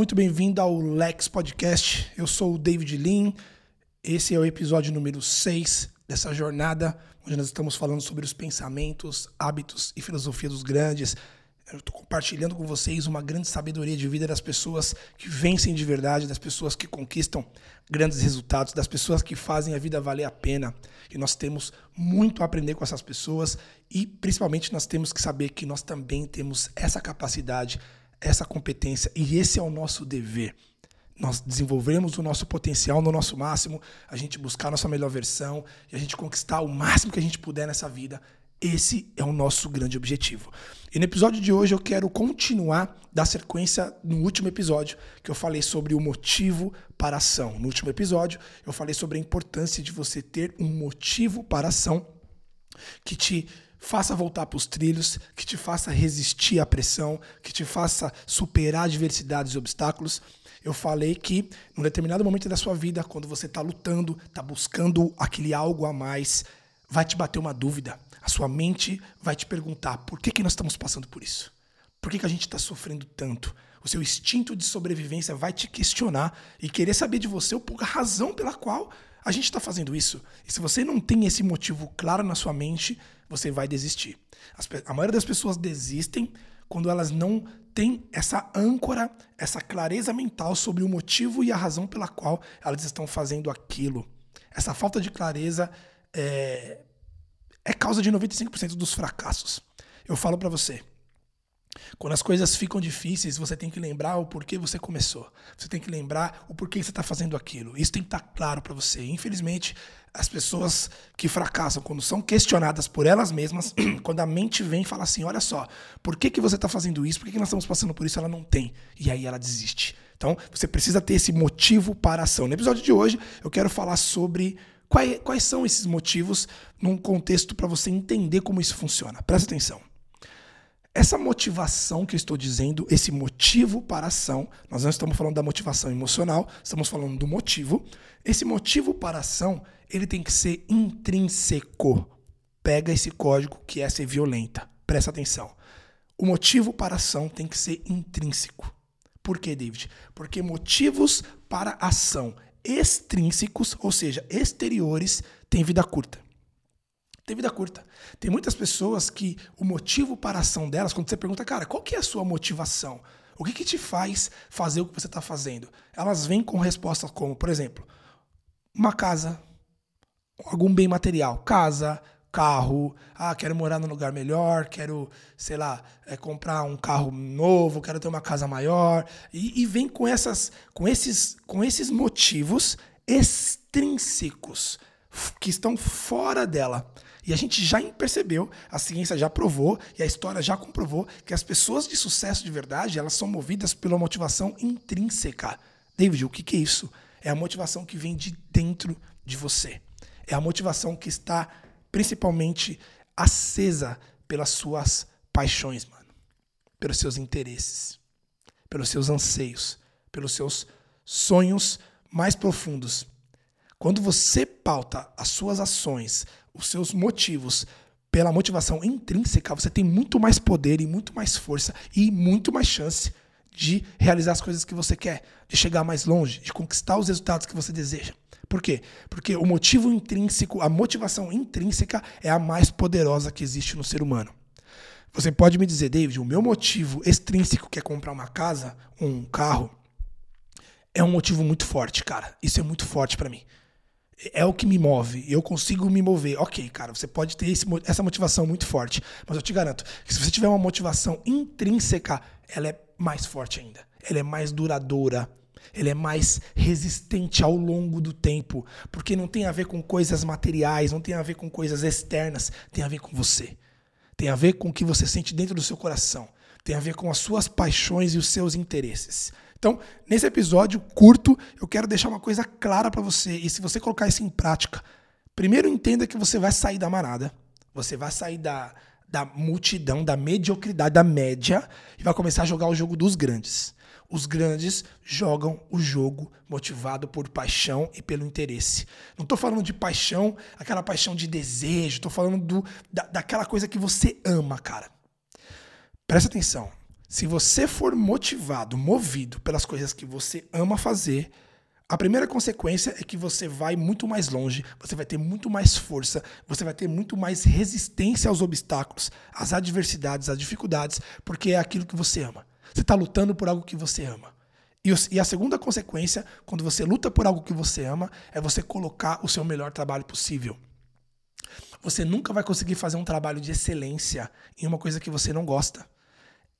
muito bem-vindo ao Lex Podcast. Eu sou o David Lean. Esse é o episódio número 6 dessa jornada, onde nós estamos falando sobre os pensamentos, hábitos e filosofia dos grandes. Eu estou compartilhando com vocês uma grande sabedoria de vida das pessoas que vencem de verdade, das pessoas que conquistam grandes resultados, das pessoas que fazem a vida valer a pena. E nós temos muito a aprender com essas pessoas e, principalmente, nós temos que saber que nós também temos essa capacidade essa competência e esse é o nosso dever. Nós desenvolvemos o nosso potencial no nosso máximo, a gente buscar a nossa melhor versão e a gente conquistar o máximo que a gente puder nessa vida. Esse é o nosso grande objetivo. E no episódio de hoje eu quero continuar da sequência no último episódio, que eu falei sobre o motivo para a ação. No último episódio, eu falei sobre a importância de você ter um motivo para a ação que te faça voltar para os trilhos, que te faça resistir à pressão, que te faça superar adversidades e obstáculos. Eu falei que, num determinado momento da sua vida, quando você está lutando, está buscando aquele algo a mais, vai te bater uma dúvida. A sua mente vai te perguntar por que, que nós estamos passando por isso? Por que, que a gente está sofrendo tanto? O seu instinto de sobrevivência vai te questionar e querer saber de você a razão pela qual a gente está fazendo isso. E se você não tem esse motivo claro na sua mente, você vai desistir. As, a maioria das pessoas desistem quando elas não têm essa âncora, essa clareza mental sobre o motivo e a razão pela qual elas estão fazendo aquilo. Essa falta de clareza é, é causa de 95% dos fracassos. Eu falo para você, quando as coisas ficam difíceis, você tem que lembrar o porquê você começou. Você tem que lembrar o porquê você está fazendo aquilo. Isso tem que estar tá claro para você. Infelizmente, as pessoas que fracassam, quando são questionadas por elas mesmas, quando a mente vem e fala assim: olha só, por que, que você está fazendo isso? Por que, que nós estamos passando por isso? Ela não tem. E aí ela desiste. Então, você precisa ter esse motivo para a ação. No episódio de hoje, eu quero falar sobre quais, quais são esses motivos num contexto para você entender como isso funciona. Presta atenção. Essa motivação que eu estou dizendo, esse motivo para a ação, nós não estamos falando da motivação emocional, estamos falando do motivo. Esse motivo para a ação, ele tem que ser intrínseco. Pega esse código que é ser violenta. Presta atenção. O motivo para a ação tem que ser intrínseco. Por quê, David? Porque motivos para ação extrínsecos, ou seja, exteriores, têm vida curta tem vida curta. Tem muitas pessoas que o motivo para a ação delas, quando você pergunta, cara, qual que é a sua motivação? O que, que te faz fazer o que você está fazendo? Elas vêm com respostas como, por exemplo, uma casa, algum bem material, casa, carro, ah, quero morar num lugar melhor, quero, sei lá, é, comprar um carro novo, quero ter uma casa maior, e, e vem com essas, com esses, com esses motivos extrínsecos que estão fora dela. E a gente já percebeu, a ciência já provou e a história já comprovou que as pessoas de sucesso de verdade, elas são movidas pela motivação intrínseca. David, o que, que é isso? É a motivação que vem de dentro de você. É a motivação que está principalmente acesa pelas suas paixões, mano. Pelos seus interesses, pelos seus anseios, pelos seus sonhos mais profundos. Quando você pauta as suas ações, os seus motivos pela motivação intrínseca, você tem muito mais poder e muito mais força e muito mais chance de realizar as coisas que você quer, de chegar mais longe, de conquistar os resultados que você deseja. Por quê? Porque o motivo intrínseco, a motivação intrínseca é a mais poderosa que existe no ser humano. Você pode me dizer, David, o meu motivo extrínseco, que é comprar uma casa, um carro, é um motivo muito forte, cara. Isso é muito forte para mim é o que me move, eu consigo me mover. Ok, cara, você pode ter esse, essa motivação muito forte, mas eu te garanto que se você tiver uma motivação intrínseca, ela é mais forte ainda. Ela é mais duradoura. Ela é mais resistente ao longo do tempo, porque não tem a ver com coisas materiais, não tem a ver com coisas externas, tem a ver com você. Tem a ver com o que você sente dentro do seu coração. Tem a ver com as suas paixões e os seus interesses. Então, nesse episódio curto, eu quero deixar uma coisa clara para você. E se você colocar isso em prática, primeiro entenda que você vai sair da manada, você vai sair da, da multidão, da mediocridade, da média, e vai começar a jogar o jogo dos grandes. Os grandes jogam o jogo motivado por paixão e pelo interesse. Não estou falando de paixão, aquela paixão de desejo, estou falando do, da, daquela coisa que você ama, cara. Presta atenção. Se você for motivado, movido pelas coisas que você ama fazer, a primeira consequência é que você vai muito mais longe, você vai ter muito mais força, você vai ter muito mais resistência aos obstáculos, às adversidades, às dificuldades, porque é aquilo que você ama. Você está lutando por algo que você ama. E a segunda consequência, quando você luta por algo que você ama, é você colocar o seu melhor trabalho possível. Você nunca vai conseguir fazer um trabalho de excelência em uma coisa que você não gosta.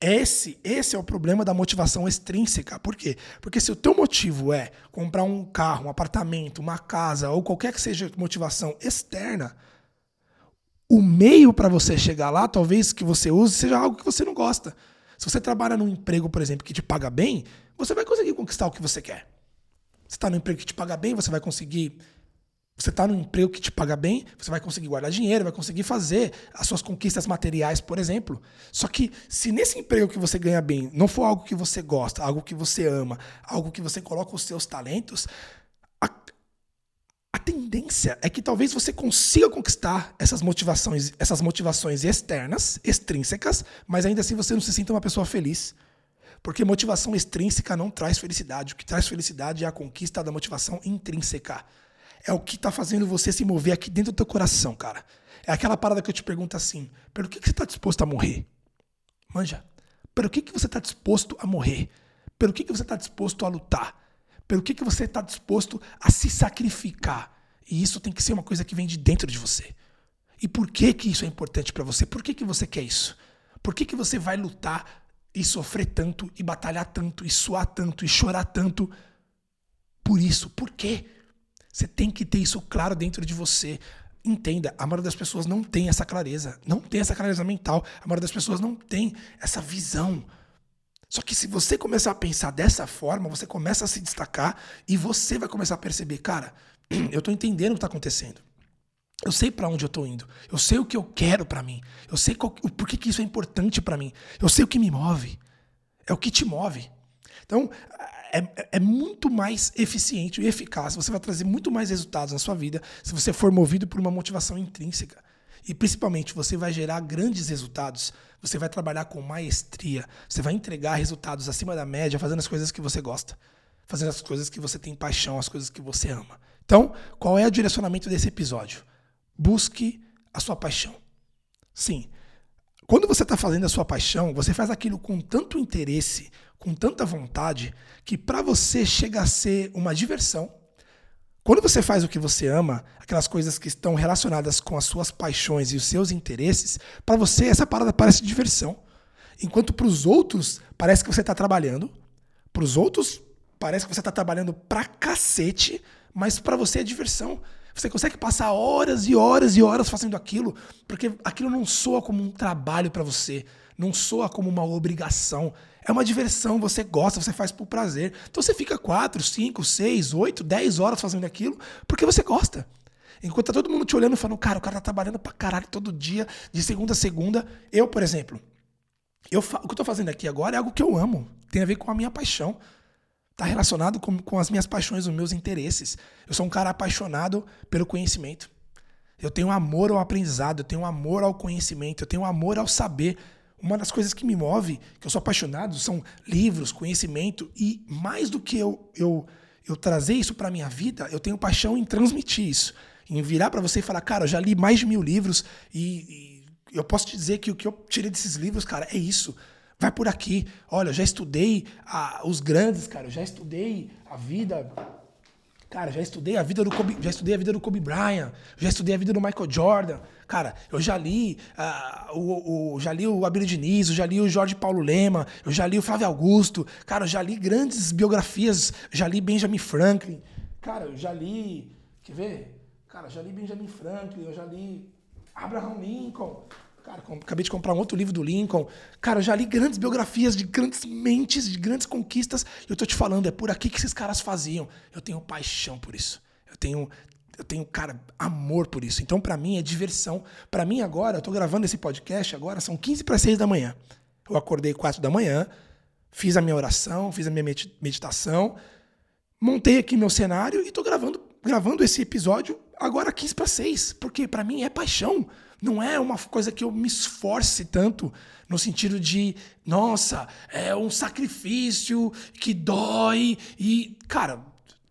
Esse, esse é o problema da motivação extrínseca. Por quê? Porque se o teu motivo é comprar um carro, um apartamento, uma casa ou qualquer que seja motivação externa, o meio para você chegar lá, talvez que você use, seja algo que você não gosta. Se você trabalha num emprego, por exemplo, que te paga bem, você vai conseguir conquistar o que você quer. Você está num emprego que te paga bem, você vai conseguir você está num emprego que te paga bem, você vai conseguir guardar dinheiro, vai conseguir fazer as suas conquistas materiais, por exemplo. Só que se nesse emprego que você ganha bem não for algo que você gosta, algo que você ama, algo que você coloca os seus talentos, a, a tendência é que talvez você consiga conquistar essas motivações, essas motivações externas, extrínsecas, mas ainda assim você não se sinta uma pessoa feliz. Porque motivação extrínseca não traz felicidade. O que traz felicidade é a conquista da motivação intrínseca é o que está fazendo você se mover aqui dentro do teu coração, cara. É aquela parada que eu te pergunto assim: pelo que, que você está disposto a morrer? Manja. Pelo que, que você está disposto a morrer? Pelo que, que você está disposto a lutar? Pelo que, que você está disposto a se sacrificar? E isso tem que ser uma coisa que vem de dentro de você. E por que, que isso é importante para você? Por que, que você quer isso? Por que, que você vai lutar e sofrer tanto, e batalhar tanto, e suar tanto, e chorar tanto? Por isso. Por quê? Você tem que ter isso claro dentro de você. Entenda, a maioria das pessoas não tem essa clareza, não tem essa clareza mental, a maioria das pessoas não tem essa visão. Só que se você começar a pensar dessa forma, você começa a se destacar e você vai começar a perceber, cara, eu estou entendendo o que está acontecendo. Eu sei para onde eu estou indo. Eu sei o que eu quero para mim. Eu sei qual, o porquê que isso é importante para mim. Eu sei o que me move. É o que te move. Então, é, é muito mais eficiente e eficaz. Você vai trazer muito mais resultados na sua vida se você for movido por uma motivação intrínseca. E principalmente, você vai gerar grandes resultados. Você vai trabalhar com maestria. Você vai entregar resultados acima da média, fazendo as coisas que você gosta. Fazendo as coisas que você tem paixão, as coisas que você ama. Então, qual é o direcionamento desse episódio? Busque a sua paixão. Sim. Quando você está fazendo a sua paixão, você faz aquilo com tanto interesse, com tanta vontade que para você chega a ser uma diversão. Quando você faz o que você ama, aquelas coisas que estão relacionadas com as suas paixões e os seus interesses, para você essa parada parece diversão. Enquanto para os outros parece que você está trabalhando, para os outros parece que você está trabalhando pra cacete, mas para você é diversão. Você consegue passar horas e horas e horas fazendo aquilo, porque aquilo não soa como um trabalho para você, não soa como uma obrigação. É uma diversão, você gosta, você faz por prazer. Então você fica 4, 5, 6, 8, 10 horas fazendo aquilo porque você gosta. Enquanto tá todo mundo te olhando e falando, cara, o cara tá trabalhando pra caralho todo dia, de segunda a segunda. Eu, por exemplo, eu, o que eu tô fazendo aqui agora é algo que eu amo. Tem a ver com a minha paixão. Tá relacionado com, com as minhas paixões, os meus interesses. Eu sou um cara apaixonado pelo conhecimento. Eu tenho amor ao aprendizado, eu tenho amor ao conhecimento, eu tenho amor ao saber. Uma das coisas que me move, que eu sou apaixonado, são livros, conhecimento e mais do que eu eu, eu trazer isso para minha vida, eu tenho paixão em transmitir isso, em virar para você e falar, cara, eu já li mais de mil livros e, e eu posso te dizer que o que eu tirei desses livros, cara, é isso. Vai por aqui. Olha, eu já estudei a, os grandes, cara. Eu já estudei a vida Cara, já estudei a vida do Kobe, já estudei a vida do Kobe Bryant, já estudei a vida do Michael Jordan. Cara, eu já li uh, o, o, já li o Abílio Diniz, eu já li o Jorge Paulo Lema, eu já li o Flávio Augusto. Cara, eu já li grandes biografias, já li Benjamin Franklin. Cara, eu já li, quer ver? Cara, já li Benjamin Franklin, eu já li Abraham Lincoln. Cara, acabei de comprar um outro livro do Lincoln. Cara, eu já li grandes biografias de grandes mentes, de grandes conquistas. E eu tô te falando, é por aqui que esses caras faziam. Eu tenho paixão por isso. Eu tenho, eu tenho, cara, amor por isso. Então, para mim, é diversão. Para mim, agora, eu tô gravando esse podcast, agora são 15 para 6 da manhã. Eu acordei 4 da manhã, fiz a minha oração, fiz a minha meditação, montei aqui meu cenário e tô gravando, gravando esse episódio agora 15 para 6. Porque para mim é paixão. Não é uma coisa que eu me esforce tanto no sentido de, nossa, é um sacrifício que dói e, cara,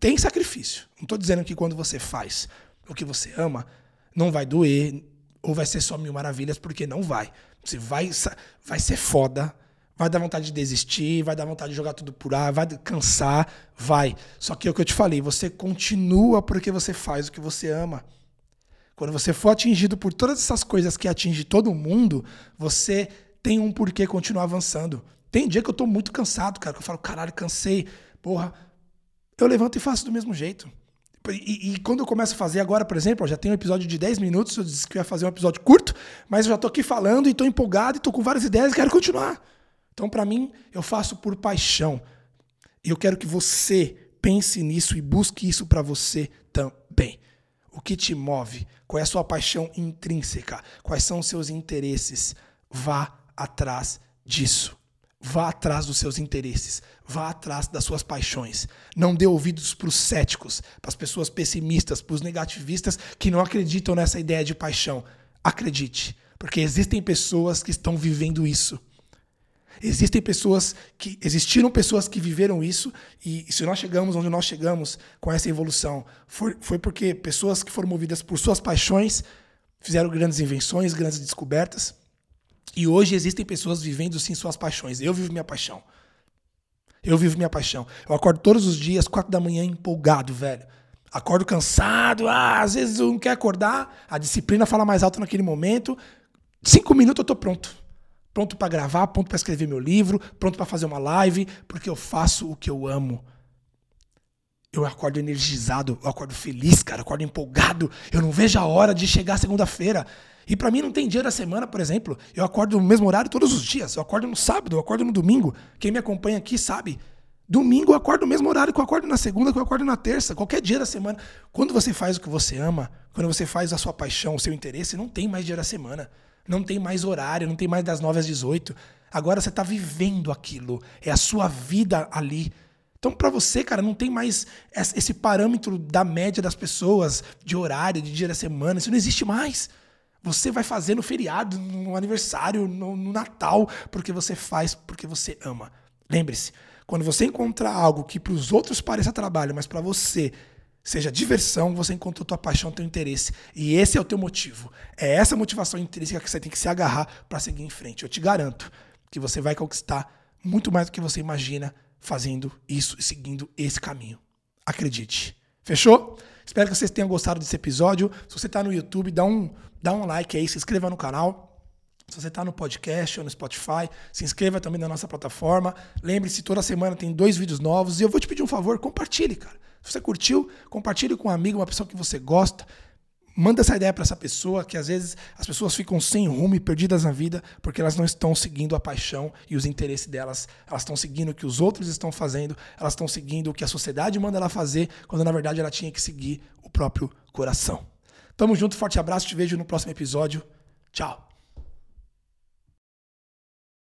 tem sacrifício. Não estou dizendo que quando você faz o que você ama, não vai doer ou vai ser só mil maravilhas, porque não vai. Você vai, vai ser foda, vai dar vontade de desistir, vai dar vontade de jogar tudo por ar, vai cansar, vai. Só que é o que eu te falei, você continua porque você faz o que você ama. Quando você for atingido por todas essas coisas que atinge todo mundo, você tem um porquê continuar avançando. Tem dia que eu tô muito cansado, cara, que eu falo, caralho, cansei. Porra, eu levanto e faço do mesmo jeito. E, e, quando eu começo a fazer agora, por exemplo, eu já tenho um episódio de 10 minutos, eu disse que eu ia fazer um episódio curto, mas eu já tô aqui falando e tô empolgado e tô com várias ideias e quero continuar. Então, para mim, eu faço por paixão. E eu quero que você pense nisso e busque isso para você também. O que te move? Qual é a sua paixão intrínseca? Quais são os seus interesses? Vá atrás disso. Vá atrás dos seus interesses. Vá atrás das suas paixões. Não dê ouvidos para os céticos, para as pessoas pessimistas, para os negativistas que não acreditam nessa ideia de paixão. Acredite, porque existem pessoas que estão vivendo isso. Existem pessoas que existiram pessoas que viveram isso e, se nós chegamos onde nós chegamos com essa evolução foi, foi porque pessoas que foram movidas por suas paixões fizeram grandes invenções, grandes descobertas e hoje existem pessoas vivendo sim suas paixões. Eu vivo minha paixão. Eu vivo minha paixão. Eu acordo todos os dias, quatro da manhã, empolgado, velho. Acordo cansado, ah, às vezes eu não quero acordar, a disciplina fala mais alto naquele momento. Cinco minutos eu tô pronto pronto para gravar, pronto para escrever meu livro, pronto para fazer uma live, porque eu faço o que eu amo. Eu acordo energizado, eu acordo feliz, cara, eu acordo empolgado. Eu não vejo a hora de chegar segunda-feira. E para mim não tem dia da semana, por exemplo. Eu acordo no mesmo horário todos os dias. Eu acordo no sábado, eu acordo no domingo. Quem me acompanha aqui sabe. Domingo eu acordo no mesmo horário que eu acordo na segunda, que eu acordo na terça, qualquer dia da semana. Quando você faz o que você ama, quando você faz a sua paixão, o seu interesse, não tem mais dia da semana. Não tem mais horário, não tem mais das 9 às 18. Agora você está vivendo aquilo. É a sua vida ali. Então, para você, cara, não tem mais esse parâmetro da média das pessoas, de horário, de dia da semana. Isso não existe mais. Você vai fazer no feriado, no aniversário, no, no Natal, porque você faz porque você ama. Lembre-se, quando você encontrar algo que para os outros pareça trabalho, mas para você seja diversão, você encontrou tua paixão, teu interesse. E esse é o teu motivo. É essa motivação intrínseca que você tem que se agarrar para seguir em frente. Eu te garanto que você vai conquistar muito mais do que você imagina fazendo isso e seguindo esse caminho. Acredite. Fechou? Espero que vocês tenham gostado desse episódio. Se você está no YouTube, dá um, dá um like aí, se inscreva no canal. Se você está no podcast ou no Spotify, se inscreva também na nossa plataforma. Lembre-se, toda semana tem dois vídeos novos. E eu vou te pedir um favor, compartilhe, cara. Se você curtiu, compartilhe com um amigo, uma pessoa que você gosta. Manda essa ideia para essa pessoa, que às vezes as pessoas ficam sem rumo e perdidas na vida porque elas não estão seguindo a paixão e os interesses delas. Elas estão seguindo o que os outros estão fazendo, elas estão seguindo o que a sociedade manda ela fazer, quando na verdade ela tinha que seguir o próprio coração. Tamo junto, forte abraço, te vejo no próximo episódio. Tchau.